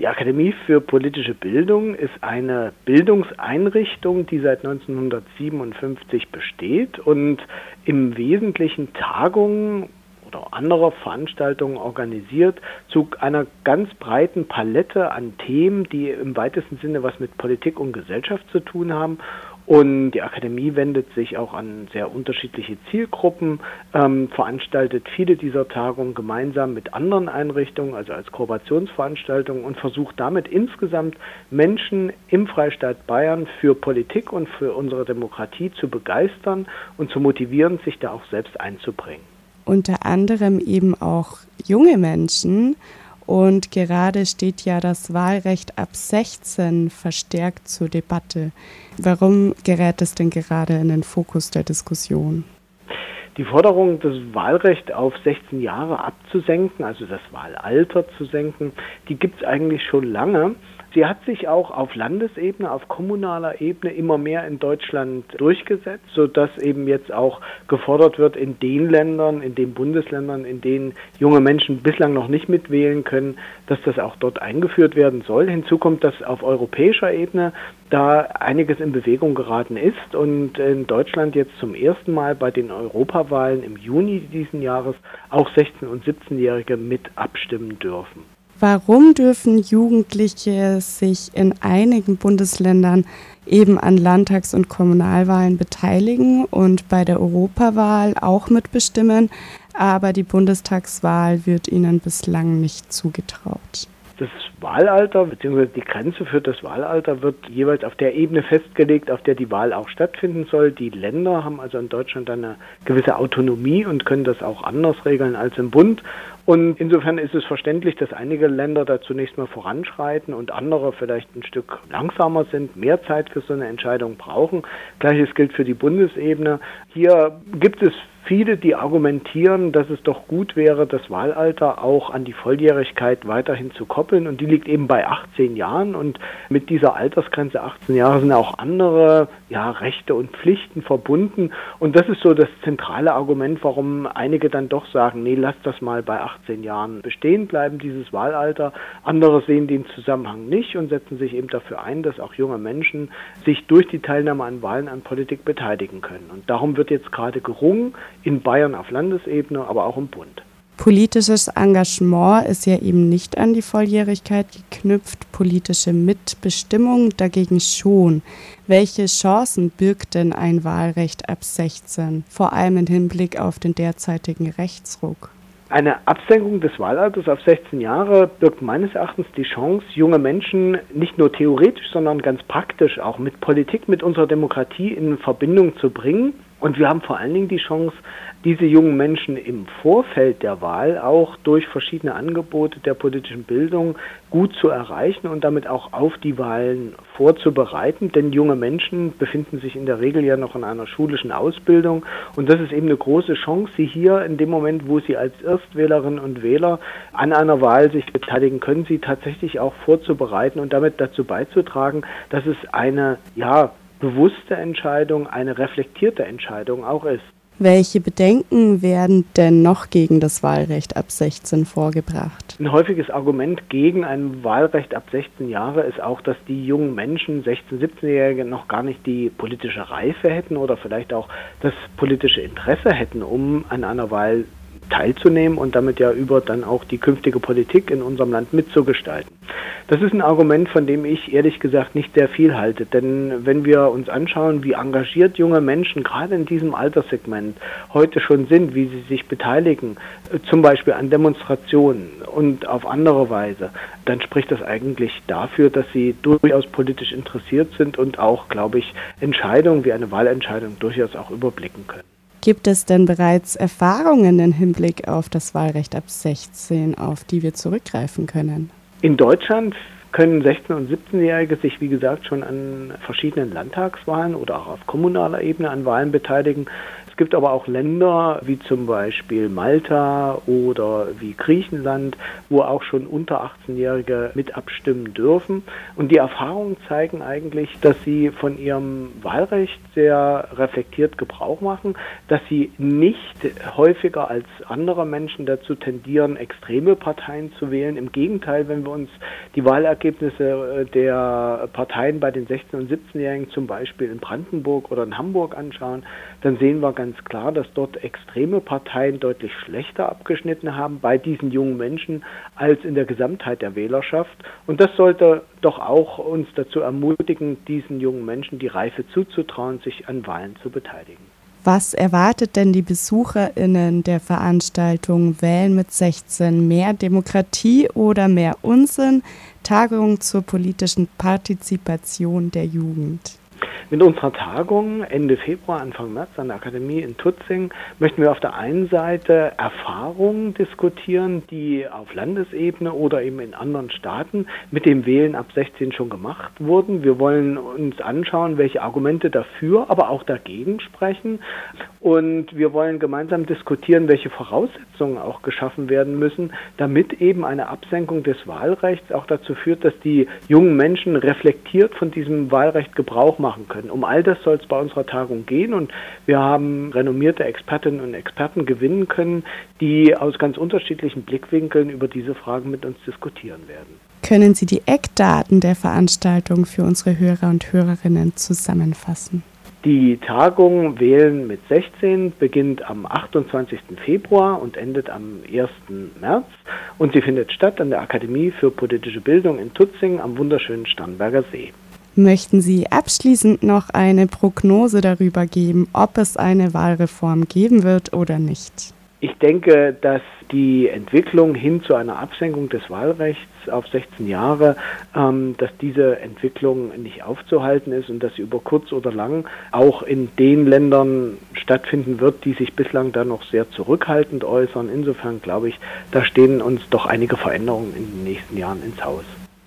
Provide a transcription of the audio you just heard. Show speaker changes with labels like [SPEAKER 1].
[SPEAKER 1] Die Akademie für politische Bildung ist eine Bildungseinrichtung, die seit 1957 besteht und im Wesentlichen Tagungen oder andere Veranstaltungen organisiert zu einer ganz breiten Palette an Themen, die im weitesten Sinne was mit Politik und Gesellschaft zu tun haben und die Akademie wendet sich auch an sehr unterschiedliche Zielgruppen, ähm, veranstaltet viele dieser Tagungen gemeinsam mit anderen Einrichtungen, also als Kooperationsveranstaltungen und versucht damit insgesamt Menschen im Freistaat Bayern für Politik und für unsere Demokratie zu begeistern und zu motivieren, sich da auch selbst einzubringen.
[SPEAKER 2] Unter anderem eben auch junge Menschen und gerade steht ja das Wahlrecht ab 16 verstärkt zur Debatte. Warum gerät es denn gerade in den Fokus der Diskussion?
[SPEAKER 1] Die Forderung, das Wahlrecht auf 16 Jahre abzusenken, also das Wahlalter zu senken, die gibt es eigentlich schon lange. Sie hat sich auch auf Landesebene, auf kommunaler Ebene immer mehr in Deutschland durchgesetzt, sodass eben jetzt auch gefordert wird, in den Ländern, in den Bundesländern, in denen junge Menschen bislang noch nicht mitwählen können, dass das auch dort eingeführt werden soll. Hinzu kommt, dass auf europäischer Ebene da einiges in Bewegung geraten ist und in Deutschland jetzt zum ersten Mal bei den Europawahlen im Juni diesen Jahres auch 16- und 17-Jährige mit abstimmen dürfen.
[SPEAKER 2] Warum dürfen Jugendliche sich in einigen Bundesländern eben an Landtags- und Kommunalwahlen beteiligen und bei der Europawahl auch mitbestimmen, aber die Bundestagswahl wird ihnen bislang nicht zugetraut?
[SPEAKER 1] Das Wahlalter bzw. die Grenze für das Wahlalter wird jeweils auf der Ebene festgelegt, auf der die Wahl auch stattfinden soll. Die Länder haben also in Deutschland eine gewisse Autonomie und können das auch anders regeln als im Bund. Und insofern ist es verständlich, dass einige Länder da zunächst mal voranschreiten und andere vielleicht ein Stück langsamer sind, mehr Zeit für so eine Entscheidung brauchen. Gleiches gilt für die Bundesebene. Hier gibt es viele, die argumentieren, dass es doch gut wäre, das Wahlalter auch an die Volljährigkeit weiterhin zu koppeln. Und die liegt eben bei 18 Jahren. Und mit dieser Altersgrenze 18 Jahre sind auch andere ja, Rechte und Pflichten verbunden. Und das ist so das zentrale Argument, warum einige dann doch sagen, nee, lass das mal bei 18 Jahren bestehen bleiben, dieses Wahlalter. Andere sehen den Zusammenhang nicht und setzen sich eben dafür ein, dass auch junge Menschen sich durch die Teilnahme an Wahlen an Politik beteiligen können. Und darum wird jetzt gerade gerungen, in Bayern auf Landesebene, aber auch im Bund.
[SPEAKER 2] Politisches Engagement ist ja eben nicht an die Volljährigkeit geknüpft, politische Mitbestimmung dagegen schon. Welche Chancen birgt denn ein Wahlrecht ab 16, vor allem im Hinblick auf den derzeitigen Rechtsruck?
[SPEAKER 1] Eine Absenkung des Wahlalters auf 16 Jahre birgt meines Erachtens die Chance, junge Menschen nicht nur theoretisch, sondern ganz praktisch auch mit Politik, mit unserer Demokratie in Verbindung zu bringen. Und wir haben vor allen Dingen die Chance, diese jungen Menschen im Vorfeld der Wahl auch durch verschiedene Angebote der politischen Bildung gut zu erreichen und damit auch auf die Wahlen vorzubereiten. Denn junge Menschen befinden sich in der Regel ja noch in einer schulischen Ausbildung und das ist eben eine große Chance, sie hier in dem Moment, wo sie als Erstwählerinnen und Wähler an einer Wahl sich beteiligen können, sie tatsächlich auch vorzubereiten und damit dazu beizutragen, dass es eine ja bewusste Entscheidung, eine reflektierte Entscheidung auch ist.
[SPEAKER 2] Welche Bedenken werden denn noch gegen das Wahlrecht ab 16 vorgebracht?
[SPEAKER 1] Ein häufiges Argument gegen ein Wahlrecht ab 16 Jahre ist auch, dass die jungen Menschen, 16-, 17-Jährige, noch gar nicht die politische Reife hätten oder vielleicht auch das politische Interesse hätten, um an einer Wahl teilzunehmen und damit ja über dann auch die künftige Politik in unserem Land mitzugestalten. Das ist ein Argument, von dem ich ehrlich gesagt nicht sehr viel halte. Denn wenn wir uns anschauen, wie engagiert junge Menschen gerade in diesem Alterssegment heute schon sind, wie sie sich beteiligen, äh, zum Beispiel an Demonstrationen und auf andere Weise, dann spricht das eigentlich dafür, dass sie durchaus politisch interessiert sind und auch, glaube ich, Entscheidungen wie eine Wahlentscheidung durchaus auch überblicken können.
[SPEAKER 2] Gibt es denn bereits Erfahrungen im Hinblick auf das Wahlrecht ab 16, auf die wir zurückgreifen können?
[SPEAKER 1] In Deutschland können 16- und 17-Jährige sich, wie gesagt, schon an verschiedenen Landtagswahlen oder auch auf kommunaler Ebene an Wahlen beteiligen gibt aber auch Länder wie zum Beispiel Malta oder wie Griechenland, wo auch schon unter 18-Jährige mit abstimmen dürfen. Und die Erfahrungen zeigen eigentlich, dass sie von ihrem Wahlrecht sehr reflektiert Gebrauch machen, dass sie nicht häufiger als andere Menschen dazu tendieren, extreme Parteien zu wählen. Im Gegenteil, wenn wir uns die Wahlergebnisse äh, der Parteien bei den 16- und 17-Jährigen zum Beispiel in Brandenburg oder in Hamburg anschauen, dann sehen wir ganz klar, dass dort extreme Parteien deutlich schlechter abgeschnitten haben bei diesen jungen Menschen als in der Gesamtheit der Wählerschaft. Und das sollte doch auch uns dazu ermutigen, diesen jungen Menschen die Reife zuzutrauen, sich an Wahlen zu beteiligen.
[SPEAKER 2] Was erwartet denn die BesucherInnen der Veranstaltung Wählen mit 16? Mehr Demokratie oder mehr Unsinn? Tagung zur politischen Partizipation der Jugend.
[SPEAKER 1] Mit unserer Tagung Ende Februar, Anfang März an der Akademie in Tutzing möchten wir auf der einen Seite Erfahrungen diskutieren, die auf Landesebene oder eben in anderen Staaten mit dem Wählen ab 16 schon gemacht wurden. Wir wollen uns anschauen, welche Argumente dafür, aber auch dagegen sprechen. Und wir wollen gemeinsam diskutieren, welche Voraussetzungen auch geschaffen werden müssen, damit eben eine Absenkung des Wahlrechts auch dazu führt, dass die jungen Menschen reflektiert von diesem Wahlrecht Gebrauch machen können. Um all das soll es bei unserer Tagung gehen und wir haben renommierte Expertinnen und Experten gewinnen können, die aus ganz unterschiedlichen Blickwinkeln über diese Fragen mit uns diskutieren werden.
[SPEAKER 2] Können Sie die Eckdaten der Veranstaltung für unsere Hörer und Hörerinnen zusammenfassen?
[SPEAKER 1] Die Tagung Wählen mit 16 beginnt am 28. Februar und endet am 1. März und sie findet statt an der Akademie für politische Bildung in Tutzing am wunderschönen Starnberger See.
[SPEAKER 2] Möchten Sie abschließend noch eine Prognose darüber geben, ob es eine Wahlreform geben wird oder nicht?
[SPEAKER 1] Ich denke, dass die Entwicklung hin zu einer Absenkung des Wahlrechts auf 16 Jahre, ähm, dass diese Entwicklung nicht aufzuhalten ist und dass sie über kurz oder lang auch in den Ländern stattfinden wird, die sich bislang da noch sehr zurückhaltend äußern. Insofern glaube ich, da stehen uns doch einige Veränderungen in den nächsten Jahren ins Haus.